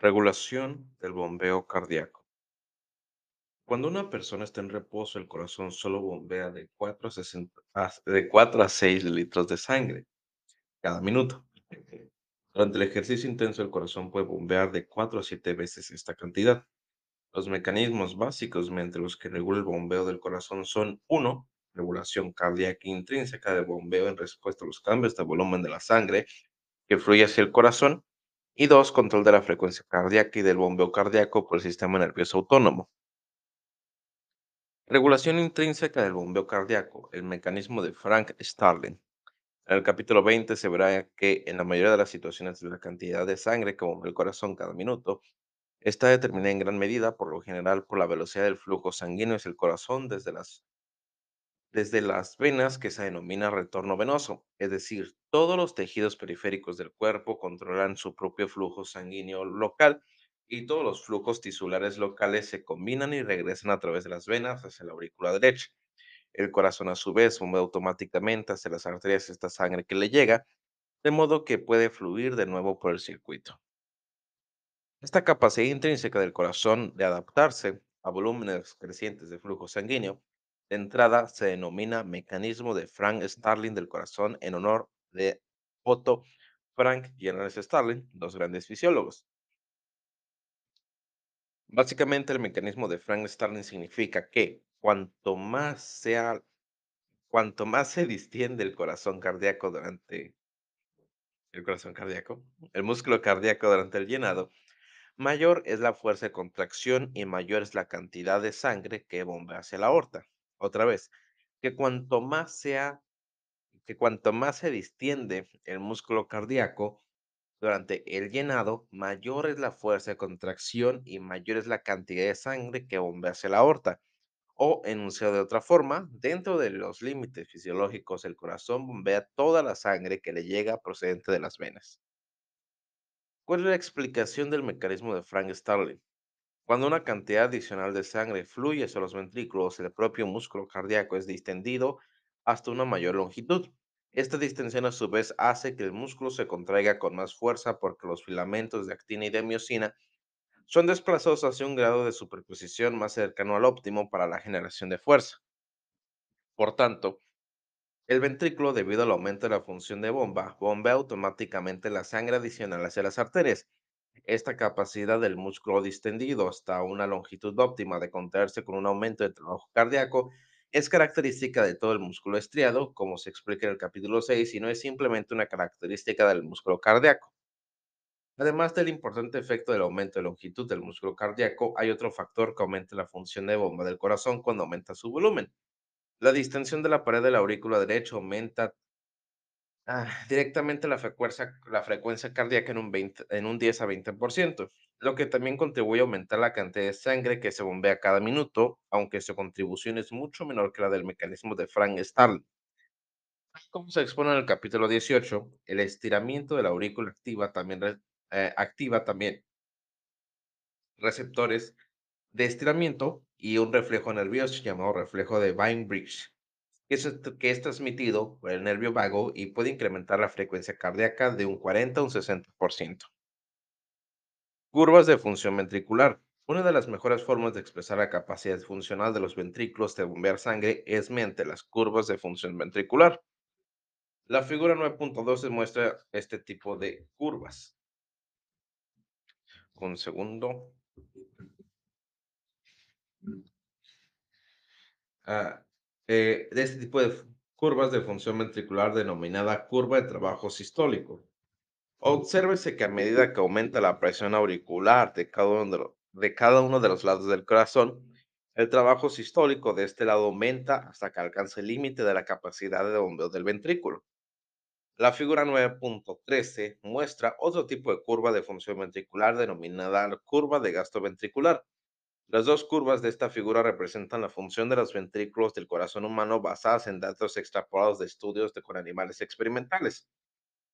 Regulación del bombeo cardíaco. Cuando una persona está en reposo, el corazón solo bombea de 4 a, 60 a- de 4 a 6 litros de sangre cada minuto. Durante el ejercicio intenso, el corazón puede bombear de 4 a 7 veces esta cantidad. Los mecanismos básicos mediante los que regula el bombeo del corazón son uno, Regulación cardíaca intrínseca del bombeo en respuesta a los cambios de volumen de la sangre que fluye hacia el corazón. Y 2, Control de la frecuencia cardíaca y del bombeo cardíaco por el sistema nervioso autónomo. Regulación intrínseca del bombeo cardíaco, el mecanismo de Frank Starling. En el capítulo 20 se verá que en la mayoría de las situaciones la cantidad de sangre que bombea el corazón cada minuto está determinada en gran medida, por lo general, por la velocidad del flujo sanguíneo hacia el corazón desde las, desde las venas que se denomina retorno venoso. Es decir, todos los tejidos periféricos del cuerpo controlan su propio flujo sanguíneo local y todos los flujos tisulares locales se combinan y regresan a través de las venas hacia la aurícula derecha. El corazón a su vez bombea automáticamente hacia las arterias esta sangre que le llega, de modo que puede fluir de nuevo por el circuito. Esta capacidad intrínseca del corazón de adaptarse a volúmenes crecientes de flujo sanguíneo, de entrada se denomina mecanismo de Frank Starling del corazón en honor de Otto Frank y Ernest Starling, dos grandes fisiólogos. Básicamente, el mecanismo de Frank Starling significa que cuanto más se distiende el corazón cardíaco durante el corazón cardíaco, el músculo cardíaco durante el llenado, mayor es la fuerza de contracción y mayor es la cantidad de sangre que bombea hacia la aorta. Otra vez, que cuanto más sea, que cuanto más se distiende el músculo cardíaco durante el llenado, mayor es la fuerza de contracción y mayor es la cantidad de sangre que bombea hacia la aorta. O, enunciado de otra forma, dentro de los límites fisiológicos, el corazón bombea toda la sangre que le llega procedente de las venas. ¿Cuál es la explicación del mecanismo de Frank Starling? Cuando una cantidad adicional de sangre fluye hacia los ventrículos, el propio músculo cardíaco es distendido hasta una mayor longitud. Esta distensión a su vez hace que el músculo se contraiga con más fuerza porque los filamentos de actina y de miocina son desplazados hacia un grado de superposición más cercano al óptimo para la generación de fuerza. Por tanto, el ventrículo, debido al aumento de la función de bomba, bombea automáticamente la sangre adicional hacia las arterias. Esta capacidad del músculo distendido hasta una longitud óptima de contraerse con un aumento de trabajo cardíaco es característica de todo el músculo estriado, como se explica en el capítulo 6, y no es simplemente una característica del músculo cardíaco. Además del importante efecto del aumento de longitud del músculo cardíaco, hay otro factor que aumenta la función de bomba del corazón cuando aumenta su volumen. La distensión de la pared de la aurícula derecha aumenta ah, directamente la frecuencia, la frecuencia cardíaca en un, 20 en un 10 a 20%, lo que también contribuye a aumentar la cantidad de sangre que se bombea cada minuto, aunque su contribución es mucho menor que la del mecanismo de Frank Starling. Como se expone en el capítulo 18, el estiramiento de la aurícula activa también, eh, activa también receptores de estiramiento y un reflejo nervioso llamado reflejo de Weinbridge, que es, transmitido por el nervio vago y puede incrementar la frecuencia cardíaca de un 40 a un 60%. Curvas de función ventricular. Una de las mejores formas de expresar la capacidad funcional de los ventrículos de bombear sangre es mediante las curvas de función ventricular. La figura 9.12 muestra este tipo de curvas. Un segundo. Ah, eh, de este tipo de curvas de función ventricular denominada curva de trabajo sistólico. Obsérvese que a medida que aumenta la presión auricular de cada uno de, lo- de cada uno de los lados del corazón, el trabajo sistólico de este lado aumenta hasta que alcance el límite de la capacidad de bombeo del ventrículo. La figura 9.13 muestra otro tipo de curva de función ventricular denominada curva de gasto ventricular. Las dos curvas de esta figura representan la función de los ventrículos del corazón humano basadas en datos extrapolados de estudios de- con animales experimentales.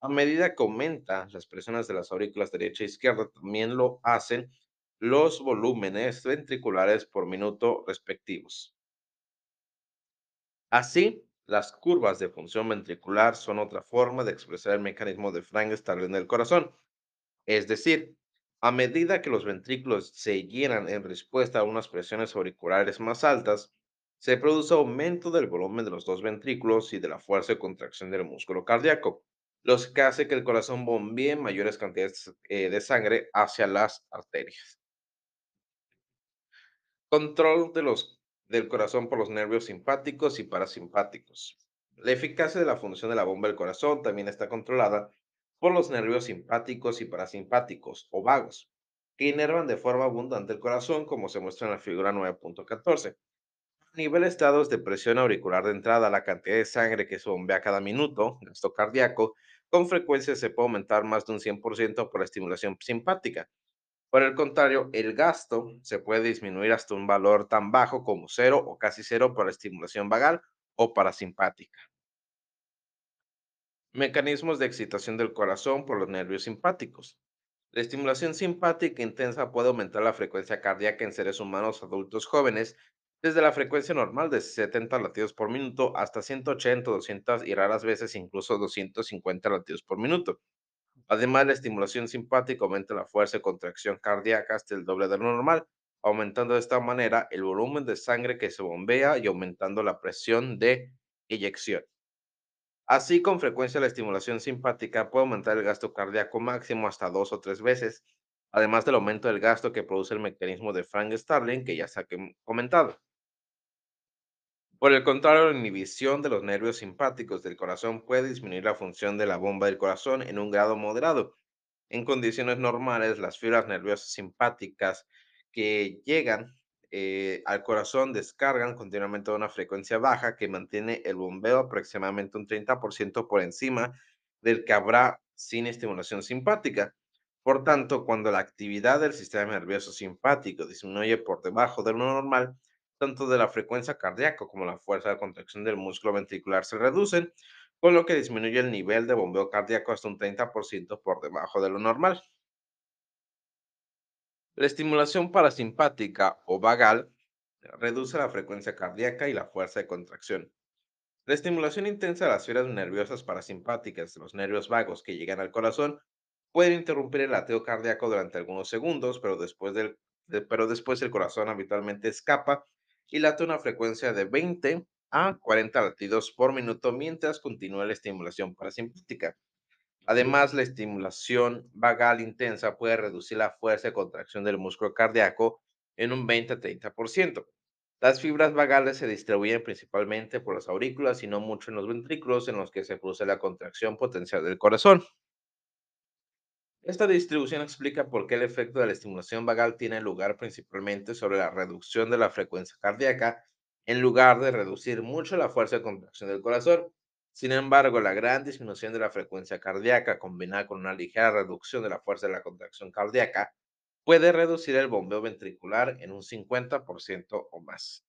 A medida que aumentan las presiones de las aurículas derecha e izquierda, también lo hacen los volúmenes ventriculares por minuto respectivos. Así, las curvas de función ventricular son otra forma de expresar el mecanismo de Frank Starling del corazón. Es decir, A medida que los ventrículos se llenan en respuesta a unas presiones auriculares más altas, se produce aumento del volumen de los dos ventrículos y de la fuerza de contracción del músculo cardíaco, lo que hace que el corazón bombee mayores cantidades eh, de sangre hacia las arterias. Control de los, del corazón por los nervios simpáticos y parasimpáticos. La eficacia de la función de la bomba del corazón también está controlada por los nervios simpáticos y parasimpáticos o vagos, que inervan de forma abundante el corazón, como se muestra en la figura 9.14. A nivel de estados de presión auricular de entrada, la cantidad de sangre que se bombea cada minuto, gasto cardíaco, con frecuencia se puede aumentar más de un 100% por la estimulación simpática. Por el contrario, el gasto se puede disminuir hasta un valor tan bajo como cero o casi cero por la estimulación vagal o parasimpática. Mecanismos de excitación del corazón por los nervios simpáticos. La estimulación simpática intensa puede aumentar la frecuencia cardíaca en seres humanos adultos jóvenes desde la frecuencia normal de 70 latidos por minuto hasta 180, 200 y raras veces incluso 250 latidos por minuto. Además, la estimulación simpática aumenta la fuerza de contracción cardíaca hasta el doble de lo normal, aumentando de esta manera el volumen de sangre que se bombea y aumentando la presión de eyección. Así, con frecuencia, la estimulación simpática puede aumentar el gasto cardíaco máximo hasta dos o tres veces, además del aumento del gasto que produce el mecanismo de Frank Starling que ya se ha comentado. Por el contrario, la inhibición de los nervios simpáticos del corazón puede disminuir la función de la bomba del corazón en un grado moderado. En condiciones normales, las fibras nerviosas simpáticas que llegan eh, al corazón descargan continuamente una frecuencia baja que mantiene el bombeo aproximadamente un 30% por encima del que habrá sin estimulación simpática. Por tanto, cuando la actividad del sistema nervioso simpático disminuye por debajo de lo normal, tanto de la frecuencia cardíaca como la fuerza de contracción del músculo ventricular se reducen, con lo que disminuye el nivel de bombeo cardíaco hasta un 30% por debajo de lo normal. La estimulación parasimpática o vagal reduce la frecuencia cardíaca y la fuerza de contracción. La estimulación intensa de las fibras nerviosas parasimpáticas los nervios vagos que llegan al corazón puede interrumpir el lateo cardíaco durante algunos segundos, pero después, pero después el corazón habitualmente escapa y late una frecuencia de 20 a 40 latidos por minuto mientras continúa la estimulación parasimpática. Además, la estimulación vagal intensa puede reducir la fuerza de contracción del músculo cardíaco en un 20-30%. Las fibras vagales se distribuyen principalmente por las aurículas y no mucho en los ventrículos en los que se produce la contracción potencial del corazón. Esta distribución explica por qué el efecto de la estimulación vagal tiene lugar principalmente sobre la reducción de la frecuencia cardíaca en lugar de reducir mucho la fuerza de contracción del corazón. Sin embargo, la gran disminución de la frecuencia cardíaca combinada con una ligera reducción de la fuerza de la contracción cardíaca puede reducir el bombeo ventricular en un 50% o más.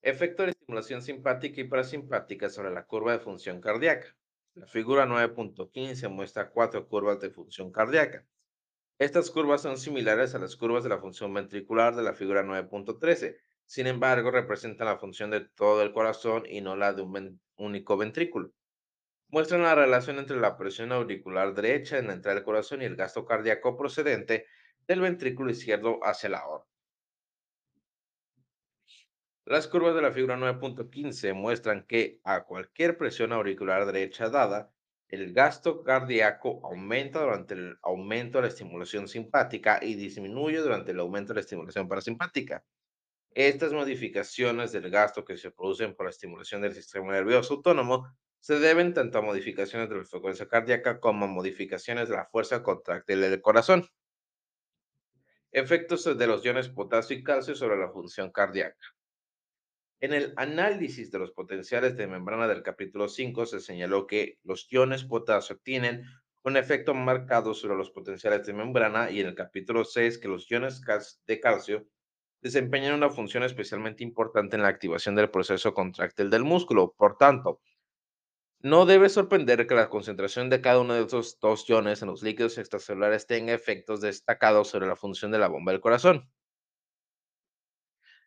Efecto de estimulación simpática y parasimpática sobre la curva de función cardíaca. La figura 9.15 muestra cuatro curvas de función cardíaca. Estas curvas son similares a las curvas de la función ventricular de la figura 9.13, sin embargo, representan la función de todo el corazón y no la de un único ventrículo. Muestran la relación entre la presión auricular derecha en la entrada del corazón y el gasto cardíaco procedente del ventrículo izquierdo hacia la aorta. Las curvas de la figura 9.15 muestran que a cualquier presión auricular derecha dada, el gasto cardíaco aumenta durante el aumento de la estimulación simpática y disminuye durante el aumento de la estimulación parasimpática. Estas modificaciones del gasto que se producen por la estimulación del sistema nervioso autónomo se deben tanto a modificaciones de la frecuencia cardíaca como a modificaciones de la fuerza contráctil del corazón. Efectos de los iones potasio y calcio sobre la función cardíaca. En el análisis de los potenciales de membrana del capítulo 5 se señaló que los iones potasio tienen un efecto marcado sobre los potenciales de membrana y en el capítulo 6 que los iones de calcio desempeñan una función especialmente importante en la activación del proceso contráctil del músculo. Por tanto, no debe sorprender que la concentración de cada uno de estos dos iones en los líquidos extracelulares tenga efectos destacados sobre la función de la bomba del corazón.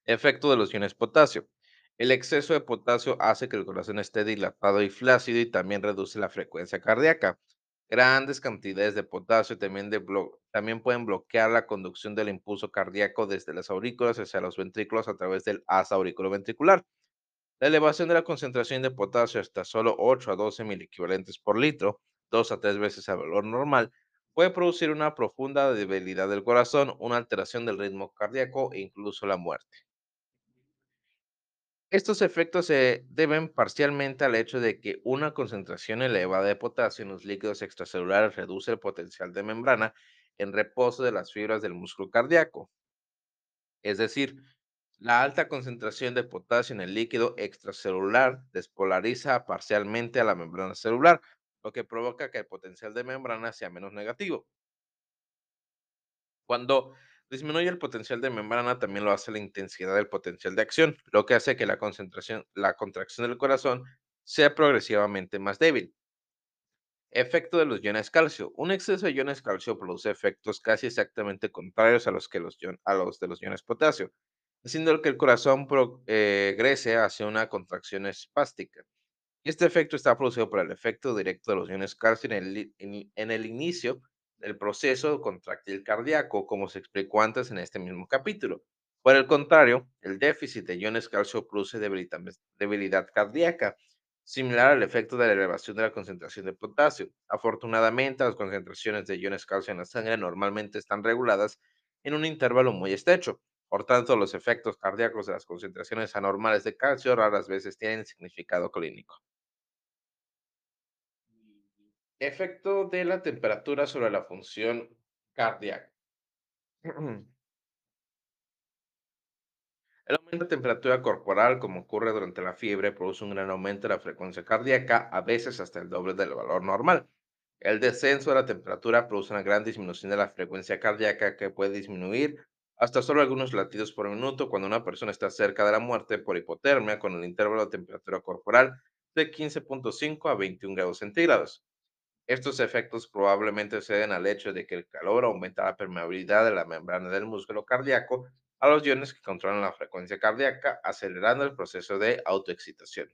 Efecto de los iones potasio. El exceso de potasio hace que el corazón esté dilatado y flácido y también reduce la frecuencia cardíaca. Grandes cantidades de potasio también, pueden bloquear la conducción del impulso cardíaco desde las aurículas hacia los ventrículos a través del asa auriculoventricular. La elevación de la concentración de potasio hasta solo 8 a 12 miliequivalentes por litro, 2 a 3 veces el valor normal, puede producir una profunda debilidad del corazón, una alteración del ritmo cardíaco e incluso la muerte. Estos efectos se deben parcialmente al hecho de que una concentración elevada de potasio en los líquidos extracelulares reduce el potencial de membrana en reposo de las fibras del músculo cardíaco. Es decir, la alta concentración de potasio en el líquido extracelular despolariza parcialmente a la membrana celular, lo que provoca que el potencial de membrana sea menos negativo. Cuando disminuye el potencial de membrana, también lo hace la intensidad del potencial de acción, lo que hace que la concentración, la contracción del corazón sea progresivamente más débil. Efecto de los iones calcio. Un exceso de iones calcio produce efectos casi exactamente contrarios a los, que los, a los de los iones potasio, haciendo que el corazón progrese hacia una contracción espástica. Este efecto está producido por el efecto directo de los iones calcio en el, en el inicio del proceso contráctil cardíaco, como se explicó antes en este mismo capítulo. Por el contrario, el déficit de iones calcio produce debilidad cardíaca, similar al efecto de la elevación de la concentración de potasio. Afortunadamente, las concentraciones de iones calcio en la sangre normalmente están reguladas en un intervalo muy estrecho. Por tanto, los efectos cardíacos de las concentraciones anormales de calcio raras veces tienen significado clínico. Efecto de la temperatura sobre la función cardíaca. El aumento de temperatura corporal, como ocurre durante la fiebre, produce un gran aumento de la frecuencia cardíaca, a veces hasta el doble del valor normal. El descenso de la temperatura produce una gran disminución de la frecuencia cardíaca que puede disminuir hasta solo algunos latidos por minuto cuando una persona está cerca de la muerte por hipotermia con el intervalo de temperatura corporal de 15.5 a 21 grados centígrados. Estos efectos probablemente se deben al hecho de que el calor aumenta la permeabilidad de la membrana del músculo cardíaco a los iones que controlan la frecuencia cardíaca, acelerando el proceso de autoexcitación.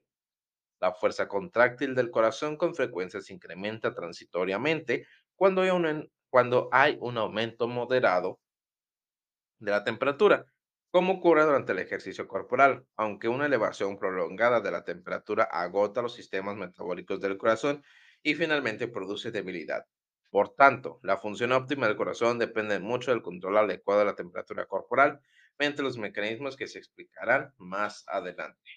La fuerza contráctil del corazón con frecuencia se incrementa transitoriamente cuando hay un, cuando hay un aumento moderado de la temperatura, como ocurre durante el ejercicio corporal, aunque una elevación prolongada de la temperatura agota los sistemas metabólicos del corazón y finalmente produce debilidad. Por tanto, la función óptima del corazón depende mucho del control adecuado de la temperatura corporal, mediante los mecanismos que se explicarán más adelante.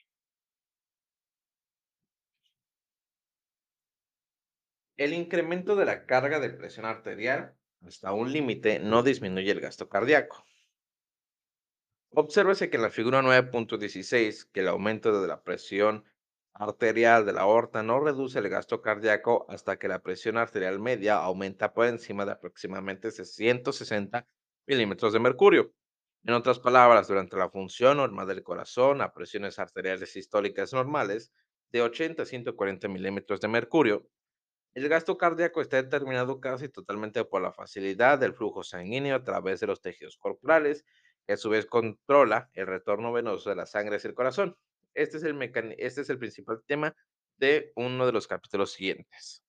El incremento de la carga de presión arterial hasta un límite no disminuye el gasto cardíaco. Obsérvese que en la figura nueve punto dieciséis que el aumento de la presión arterial de la aorta no reduce el gasto cardíaco hasta que la presión arterial media aumenta por encima de aproximadamente 660 milímetros de mercurio. En otras palabras, durante la función normal del corazón, a presiones arteriales sistólicas normales de 80 a 140 milímetros de mercurio, el gasto cardíaco está determinado casi totalmente por la facilidad del flujo sanguíneo a través de los tejidos corporales, que a su vez controla el retorno venoso de la sangre hacia el corazón. Este es el, este es el principal tema de uno de los capítulos siguientes.